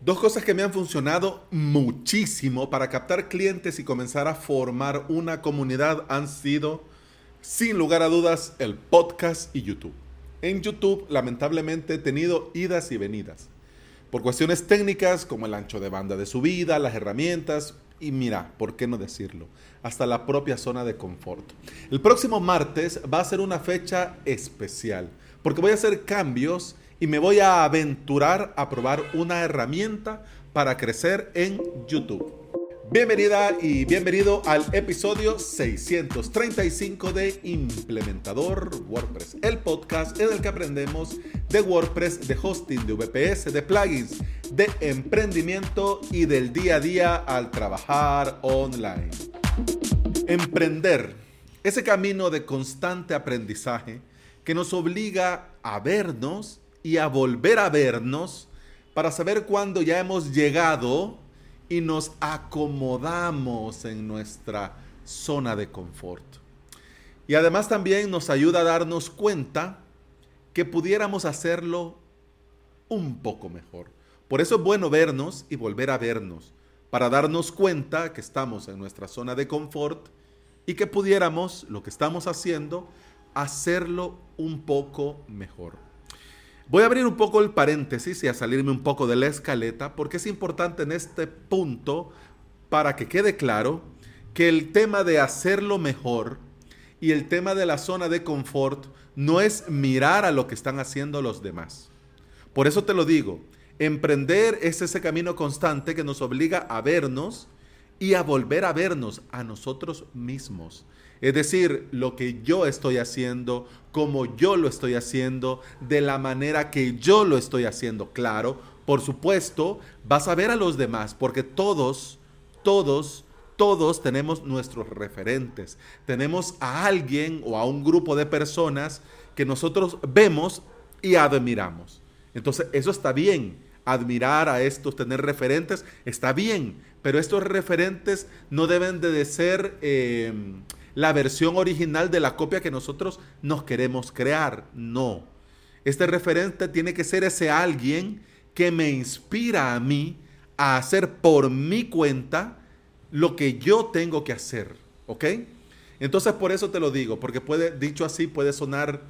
Dos cosas que me han funcionado muchísimo para captar clientes y comenzar a formar una comunidad han sido, sin lugar a dudas, el podcast y YouTube. En YouTube, lamentablemente, he tenido idas y venidas. Por cuestiones técnicas como el ancho de banda de subida, las herramientas y mira, ¿por qué no decirlo? Hasta la propia zona de confort. El próximo martes va a ser una fecha especial porque voy a hacer cambios y me voy a aventurar a probar una herramienta para crecer en YouTube. Bienvenida y bienvenido al episodio 635 de Implementador WordPress, el podcast en el que aprendemos de WordPress, de hosting, de VPS, de plugins, de emprendimiento y del día a día al trabajar online. Emprender, ese camino de constante aprendizaje que nos obliga a vernos y a volver a vernos para saber cuándo ya hemos llegado y nos acomodamos en nuestra zona de confort. Y además también nos ayuda a darnos cuenta que pudiéramos hacerlo un poco mejor. Por eso es bueno vernos y volver a vernos, para darnos cuenta que estamos en nuestra zona de confort y que pudiéramos, lo que estamos haciendo, hacerlo un poco mejor. Voy a abrir un poco el paréntesis y a salirme un poco de la escaleta porque es importante en este punto para que quede claro que el tema de hacerlo mejor y el tema de la zona de confort no es mirar a lo que están haciendo los demás. Por eso te lo digo, emprender es ese camino constante que nos obliga a vernos y a volver a vernos a nosotros mismos. Es decir, lo que yo estoy haciendo, como yo lo estoy haciendo, de la manera que yo lo estoy haciendo. Claro, por supuesto, vas a ver a los demás, porque todos, todos, todos tenemos nuestros referentes. Tenemos a alguien o a un grupo de personas que nosotros vemos y admiramos. Entonces, eso está bien. Admirar a estos, tener referentes, está bien. Pero estos referentes no deben de ser... Eh, la versión original de la copia que nosotros nos queremos crear. No. Este referente tiene que ser ese alguien que me inspira a mí a hacer por mi cuenta lo que yo tengo que hacer. ¿Ok? Entonces por eso te lo digo, porque puede, dicho así, puede sonar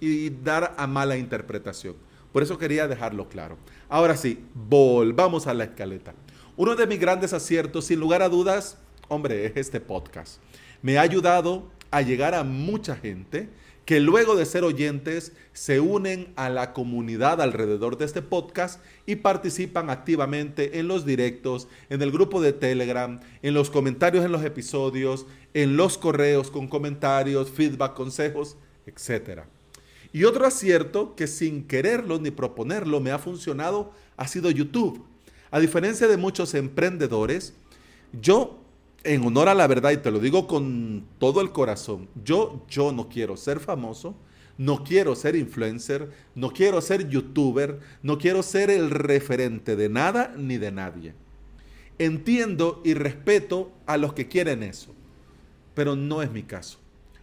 y dar a mala interpretación. Por eso quería dejarlo claro. Ahora sí, volvamos a la escaleta. Uno de mis grandes aciertos, sin lugar a dudas, hombre, es este podcast me ha ayudado a llegar a mucha gente que luego de ser oyentes se unen a la comunidad alrededor de este podcast y participan activamente en los directos, en el grupo de Telegram, en los comentarios en los episodios, en los correos con comentarios, feedback, consejos, etc. Y otro acierto que sin quererlo ni proponerlo me ha funcionado ha sido YouTube. A diferencia de muchos emprendedores, yo en honor a la verdad, y te lo digo con todo el corazón, yo, yo no quiero ser famoso, no quiero ser influencer, no quiero ser youtuber, no quiero ser el referente de nada ni de nadie. Entiendo y respeto a los que quieren eso, pero no es mi caso.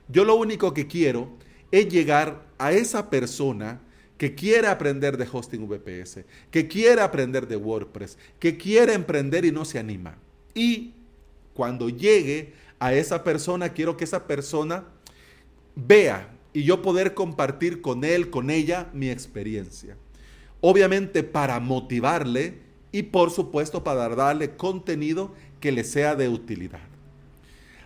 Yo lo único que quiero es llegar a esa persona que quiere aprender de hosting VPS, que quiere aprender de WordPress, que quiere emprender y no se anima. Y cuando llegue a esa persona, quiero que esa persona vea y yo poder compartir con él, con ella, mi experiencia. Obviamente para motivarle y por supuesto para darle contenido que le sea de utilidad.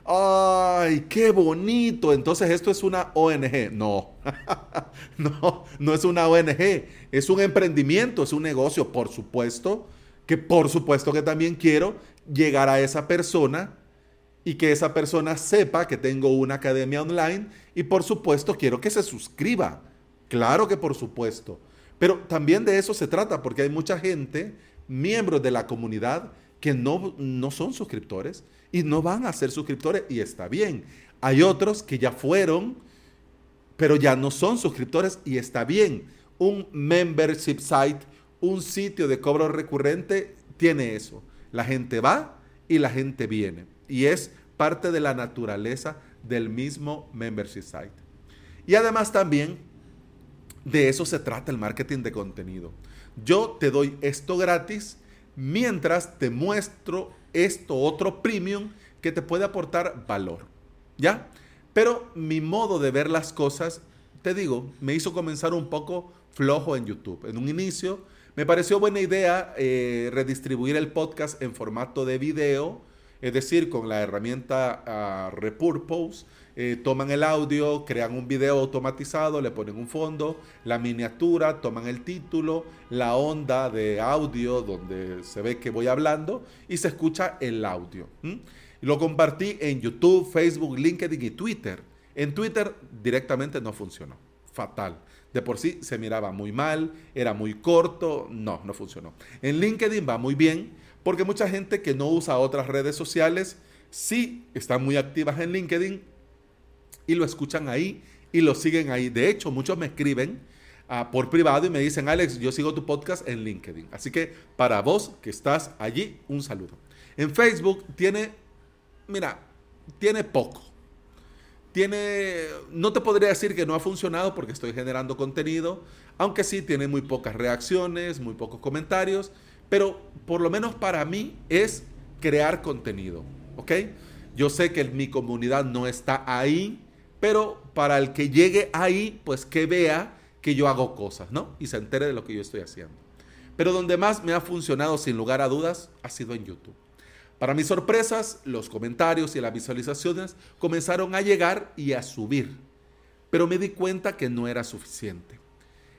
¡Ay, qué bonito! Entonces esto es una ONG. No, no, no es una ONG. Es un emprendimiento, es un negocio, por supuesto. Que por supuesto que también quiero llegar a esa persona y que esa persona sepa que tengo una academia online y por supuesto quiero que se suscriba. Claro que por supuesto. Pero también de eso se trata porque hay mucha gente, miembros de la comunidad, que no, no son suscriptores y no van a ser suscriptores y está bien. Hay otros que ya fueron, pero ya no son suscriptores y está bien. Un membership site, un sitio de cobro recurrente, tiene eso. La gente va y la gente viene. Y es parte de la naturaleza del mismo membership site. Y además también de eso se trata el marketing de contenido. Yo te doy esto gratis, mientras te muestro esto otro premium que te puede aportar valor. ¿Ya? Pero mi modo de ver las cosas, te digo, me hizo comenzar un poco flojo en YouTube. En un inicio me pareció buena idea eh, redistribuir el podcast en formato de video, es decir, con la herramienta uh, Repurpose. Eh, toman el audio, crean un video automatizado, le ponen un fondo, la miniatura, toman el título, la onda de audio donde se ve que voy hablando y se escucha el audio. Lo compartí en YouTube, Facebook, LinkedIn y Twitter. En Twitter directamente no funcionó. Fatal. De por sí se miraba muy mal, era muy corto. No, no funcionó. En LinkedIn va muy bien porque mucha gente que no usa otras redes sociales sí están muy activas en LinkedIn y lo escuchan ahí y lo siguen ahí. De hecho, muchos me escriben uh, por privado y me dicen, Alex, yo sigo tu podcast en LinkedIn. Así que para vos que estás allí, un saludo. En Facebook tiene, mira, tiene poco. Tiene, no te podría decir que no ha funcionado porque estoy generando contenido, aunque sí tiene muy pocas reacciones, muy pocos comentarios, pero por lo menos para mí es crear contenido, ¿ok? Yo sé que mi comunidad no está ahí, pero para el que llegue ahí, pues que vea que yo hago cosas, ¿no? Y se entere de lo que yo estoy haciendo. Pero donde más me ha funcionado sin lugar a dudas ha sido en YouTube. Para mis sorpresas, los comentarios y las visualizaciones comenzaron a llegar y a subir, pero me di cuenta que no era suficiente.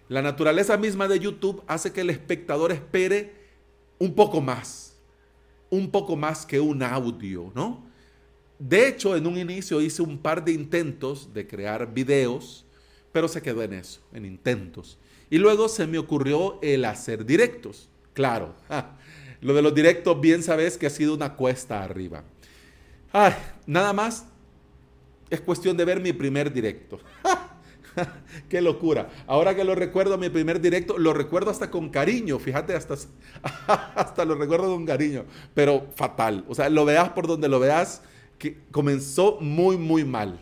La naturaleza misma de YouTube hace que el espectador espere un poco más, un poco más que un audio, ¿no? De hecho, en un inicio hice un par de intentos de crear videos, pero se quedó en eso, en intentos. Y luego se me ocurrió el hacer directos. Claro, lo de los directos bien sabes que ha sido una cuesta arriba. Ay, nada más es cuestión de ver mi primer directo. Qué locura. Ahora que lo recuerdo, mi primer directo, lo recuerdo hasta con cariño, fíjate, hasta, hasta lo recuerdo con cariño, pero fatal. O sea, lo veas por donde lo veas, que comenzó muy, muy mal.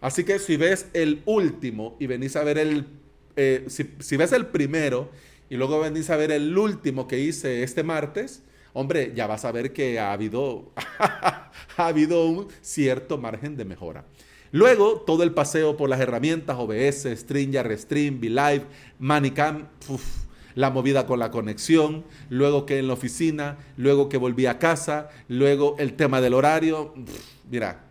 Así que si ves el último y venís a ver el, eh, si, ves el primero y luego venís a ver el último que hice este martes, hombre, ya vas a ver que ha habido, ha habido un cierto margen de mejora. Luego, todo el paseo por las herramientas OBS, StreamYard, Restream, VLive, Manicam, la movida con la conexión, luego que en la oficina, luego que volví a casa, luego el tema del horario. mira,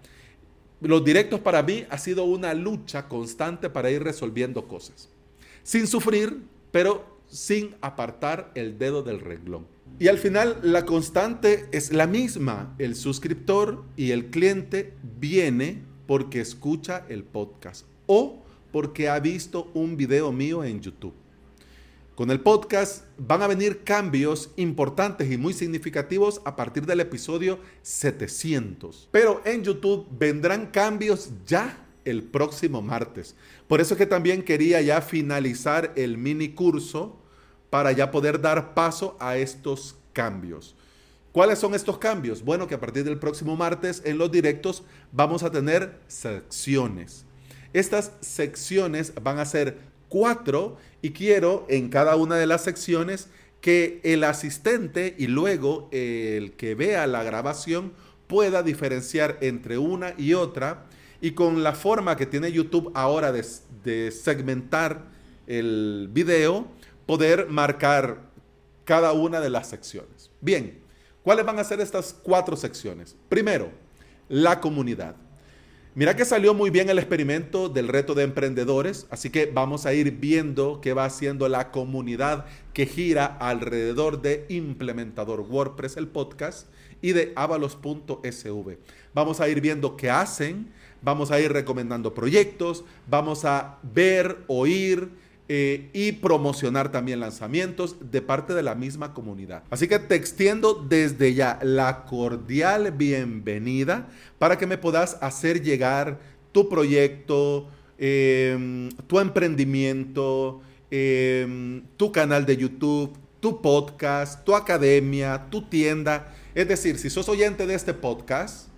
los directos para mí ha sido una lucha constante para ir resolviendo cosas. Sin sufrir, pero sin apartar el dedo del renglón. Y al final la constante es la misma. El suscriptor y el cliente viene porque escucha el podcast o porque ha visto un video mío en YouTube. Con el podcast van a venir cambios importantes y muy significativos a partir del episodio 700. Pero en YouTube vendrán cambios ya el próximo martes. Por eso es que también quería ya finalizar el mini curso para ya poder dar paso a estos cambios. ¿Cuáles son estos cambios? Bueno, que a partir del próximo martes en los directos vamos a tener secciones. Estas secciones van a ser cuatro y quiero en cada una de las secciones que el asistente y luego el que vea la grabación pueda diferenciar entre una y otra y con la forma que tiene YouTube ahora de, de segmentar el video, poder marcar cada una de las secciones. Bien, ¿cuáles van a ser estas cuatro secciones? Primero, la comunidad. Mira que salió muy bien el experimento del reto de emprendedores, así que vamos a ir viendo qué va haciendo la comunidad que gira alrededor de Implementador WordPress, el podcast, y de avalos.sv. Vamos a ir viendo qué hacen, vamos a ir recomendando proyectos, vamos a ver, oír, eh, y promocionar también lanzamientos de parte de la misma comunidad. Así que te extiendo desde ya la cordial bienvenida para que me puedas hacer llegar tu proyecto, em, tu emprendimiento, em, tu canal de YouTube, tu podcast, tu academia, tu tienda. Es decir, si sos oyente de este podcast,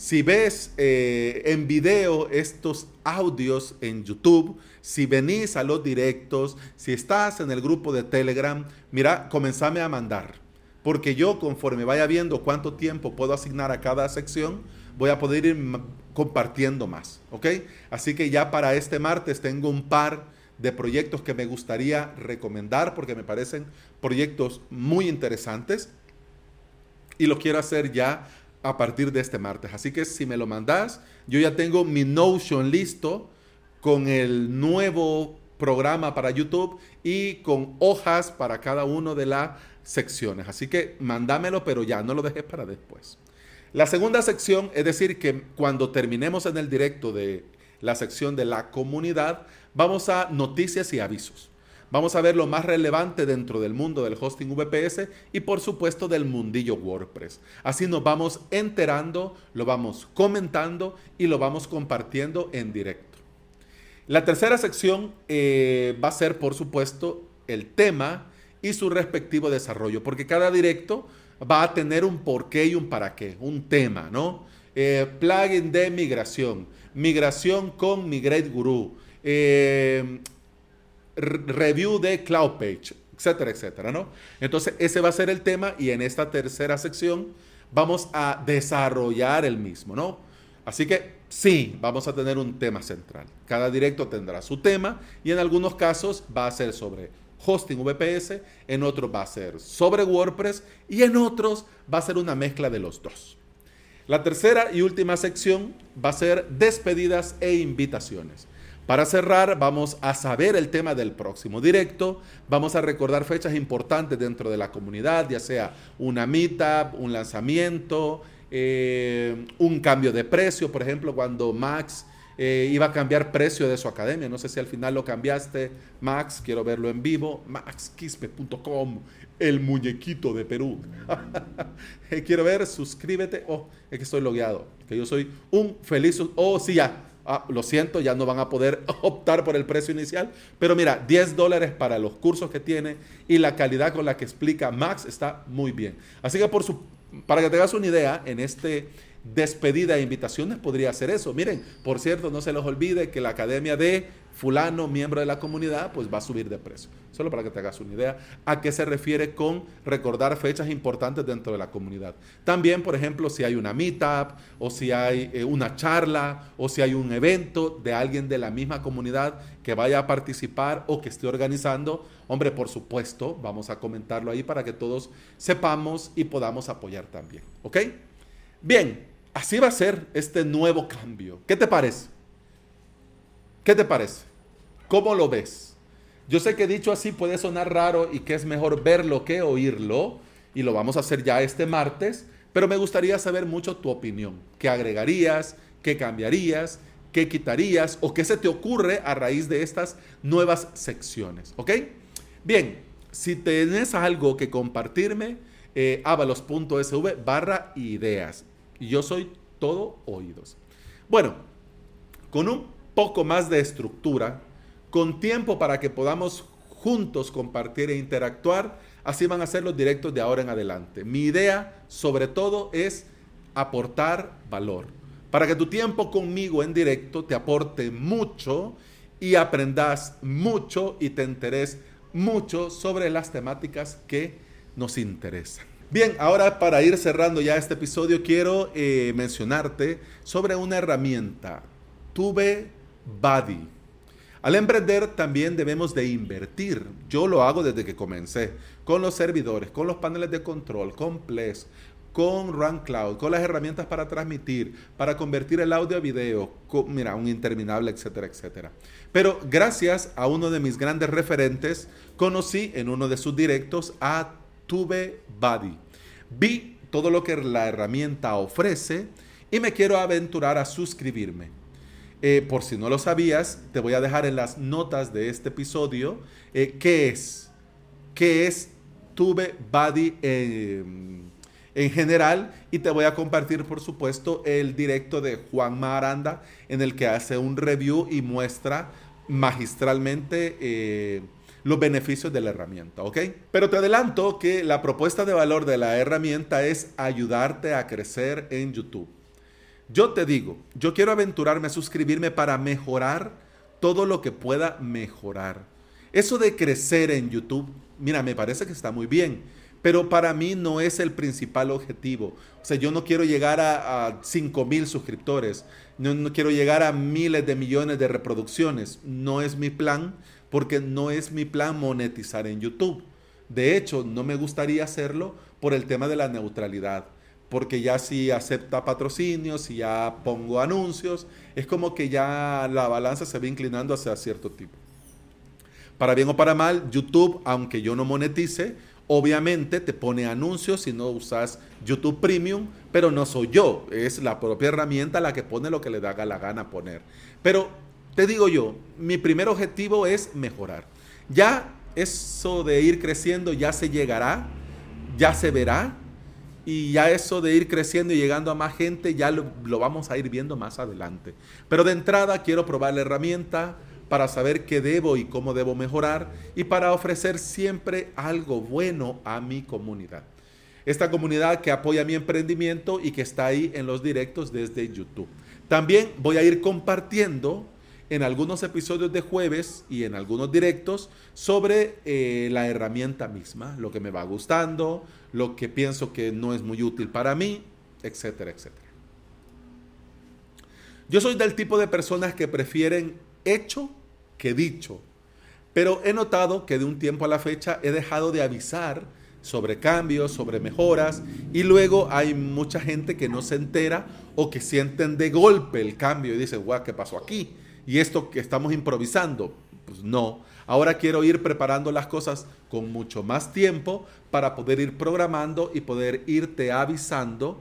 si ves eh, en video estos audios en YouTube, si venís a los directos, si estás en el grupo de Telegram, mira, comenzame a mandar. porque yo conforme vaya viendo cuánto tiempo puedo asignar a cada sección, voy a poder ir compartiendo más, ¿ok? Así que ya para este martes tengo un par de proyectos que me gustaría recomendar porque me parecen proyectos muy interesantes y lo quiero hacer ya a partir de este martes. Así que si me lo mandas, yo ya tengo mi Notion listo con el nuevo programa para YouTube y con hojas para cada una de las secciones. Así que mándamelo, pero ya no lo dejes para después. La segunda sección, es decir, que cuando terminemos en el directo de la sección de la comunidad, vamos a noticias y avisos. Vamos a ver lo más relevante dentro del mundo del hosting VPS y por supuesto del mundillo WordPress. Así nos vamos enterando, lo vamos comentando y lo vamos compartiendo en directo. La tercera sección eh, va a ser por supuesto el tema y su respectivo desarrollo, porque cada directo va a tener un porqué y un para qué, un tema, ¿no? Eh, plugin de migración, migración con Migrate Guru, eh, review de Cloud Page, etcétera, etcétera, ¿no? Entonces, ese va a ser el tema y en esta tercera sección vamos a desarrollar el mismo, ¿no? Así que sí, vamos a tener un tema central. Cada directo tendrá su tema y en algunos casos va a ser sobre hosting VPS, en otros va a ser sobre WordPress y en otros va a ser una mezcla de los dos. La tercera y última sección va a ser despedidas e invitaciones. Para cerrar, vamos a saber el tema del próximo directo, vamos a recordar fechas importantes dentro de la comunidad, ya sea una meetup, un lanzamiento, eh, un cambio de precio, por ejemplo, cuando Max eh, iba a cambiar precio de su academia. No sé si al final lo cambiaste, Max, quiero verlo en vivo, maxquispe.com, el muñequito de Perú. Eh, quiero ver, suscríbete. Oh, es que estoy logueado, que yo soy un feliz. Oh, sí, ya. Ah, lo siento, ya no van a poder optar por el precio inicial. Pero mira, 10 dólares para los cursos que tiene y la calidad con la que explica Max está muy bien. Así que por para que te hagas una idea, en este despedida e invitaciones podría ser eso. Miren, por cierto, no se les olvide que la academia de fulano, miembro de la comunidad, pues va a subir de precio. Solo para que te hagas una idea a qué se refiere con recordar fechas importantes dentro de la comunidad. También, por ejemplo, si hay una meetup o si hay eh, una charla o si hay un evento de alguien de la misma comunidad que vaya a participar o que esté organizando, hombre, por supuesto, vamos a comentarlo ahí para que todos sepamos y podamos apoyar también. ¿Ok? Bien, así va a ser este nuevo cambio. ¿Qué te parece? ¿Qué te parece? ¿Cómo lo ves? Yo sé que dicho así puede sonar raro y que es mejor verlo que oírlo, y lo vamos a hacer ya este martes, pero me gustaría saber mucho tu opinión. ¿Qué agregarías? ¿Qué cambiarías? ¿Qué quitarías? ¿O qué se te ocurre a raíz de estas nuevas secciones? ¿Ok? Bien, si tienes algo que compartirme, eh, avalos.sv barra ideas y yo soy todo oídos. Bueno, con un poco más de estructura, con tiempo para que podamos juntos compartir e interactuar, así van a ser los directos de ahora en adelante. Mi idea, sobre todo, es aportar valor, para que tu tiempo conmigo en directo te aporte mucho y aprendas mucho y te enteres mucho sobre las temáticas que nos interesan. Bien, ahora para ir cerrando ya este episodio, quiero eh, mencionarte sobre una herramienta, TubeBuddy. Al emprender también debemos de invertir. Yo lo hago desde que comencé, con los servidores, con los paneles de control, con Ples, con RunCloud, con las herramientas para transmitir, para convertir el audio a video, mira, un interminable, etcétera, etcétera. Pero gracias a uno de mis grandes referentes, conocí en uno de sus directos a TubeBuddy. Vi todo lo que la herramienta ofrece y me quiero aventurar a suscribirme. Eh, por si no lo sabías, te voy a dejar en las notas de este episodio eh, qué es, qué es TubeBuddy en general y te voy a compartir, por supuesto, el directo de Juan Maranda en el que hace un review y muestra magistralmente eh, los beneficios de la herramienta, ¿ok? Pero te adelanto que la propuesta de valor de la herramienta es ayudarte a crecer en YouTube. Yo te digo, yo quiero aventurarme a suscribirme para mejorar todo lo que pueda mejorar. Eso de crecer en YouTube, mira, me parece que está muy bien, pero para mí no es el principal objetivo. O sea, yo no quiero llegar a, a 5 mil suscriptores, no, no quiero llegar a miles de millones de reproducciones. No es mi plan, porque no es mi plan monetizar en YouTube. De hecho, no me gustaría hacerlo por el tema de la neutralidad porque ya si acepta patrocinios, si ya pongo anuncios, es como que ya la balanza se va inclinando hacia cierto tipo. Para bien o para mal, YouTube, aunque yo no monetice, obviamente te pone anuncios si no usas YouTube Premium, pero no soy yo, es la propia herramienta la que pone lo que le da la gana poner. Pero te digo yo, mi primer objetivo es mejorar. Ya eso de ir creciendo ya se llegará, ya se verá, y ya eso de ir creciendo y llegando a más gente ya lo, vamos a ir viendo más adelante. Pero de entrada quiero probar la herramienta para saber qué debo y cómo debo mejorar y para ofrecer siempre algo bueno a mi comunidad. Esta comunidad que apoya mi emprendimiento y que está ahí en los directos desde YouTube. También voy a ir compartiendo en algunos episodios de jueves y en algunos directos sobre eh, la herramienta misma, lo que me va gustando, lo que pienso que no es muy útil para mí, etcétera, etcétera. Yo soy del tipo de personas que prefieren hecho que dicho, pero he notado que de un tiempo a la fecha he dejado de avisar sobre cambios, sobre mejoras, y luego hay mucha gente que no se entera o que sienten de golpe el cambio y dicen, guau, ¿qué pasó aquí? Y esto que estamos improvisando. Pues no. Ahora quiero ir preparando las cosas con mucho más tiempo para poder ir programando y poder irte avisando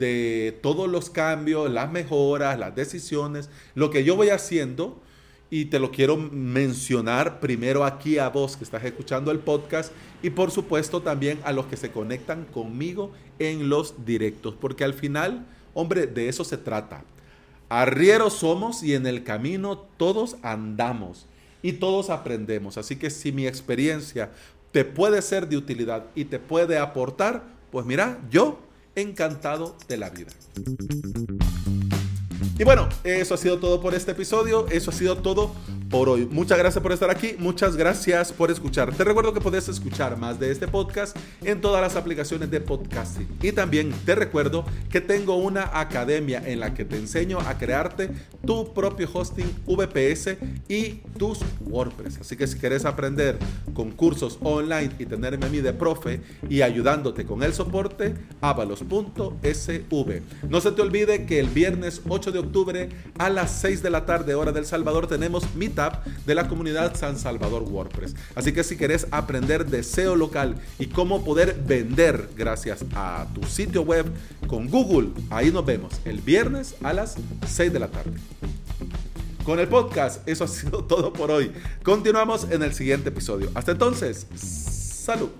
de todos los cambios, las mejoras, las decisiones, lo que yo voy haciendo. Y te lo quiero mencionar primero aquí a vos que estás escuchando el podcast y por supuesto también a los que se conectan conmigo en los directos, porque al final, hombre, de eso se trata. Arrieros somos y en el camino todos andamos y todos aprendemos. Así que si mi experiencia te puede ser de utilidad y te puede aportar, pues mira, yo encantado de la vida. Y bueno, eso ha sido todo por este episodio, eso ha sido todo por hoy. Muchas gracias por estar aquí, muchas gracias por escuchar. Te recuerdo que puedes escuchar más de este podcast en todas las aplicaciones de podcasting. Y también te recuerdo que tengo una academia en la que te enseño a crearte tu propio hosting VPS y tus WordPress. Así que si quieres aprender con cursos online y tenerme a mí de profe y ayudándote con el soporte, avalos.sv. No se te olvide que el viernes 8 de octubre a las 6 de la tarde hora del Salvador tenemos mi de la comunidad San Salvador WordPress. Así que si querés aprender de SEO local y cómo poder vender gracias a tu sitio web con Google, ahí nos vemos el viernes a las 6 de la tarde. Con el podcast, eso ha sido todo por hoy. Continuamos en el siguiente episodio. Hasta entonces, salud.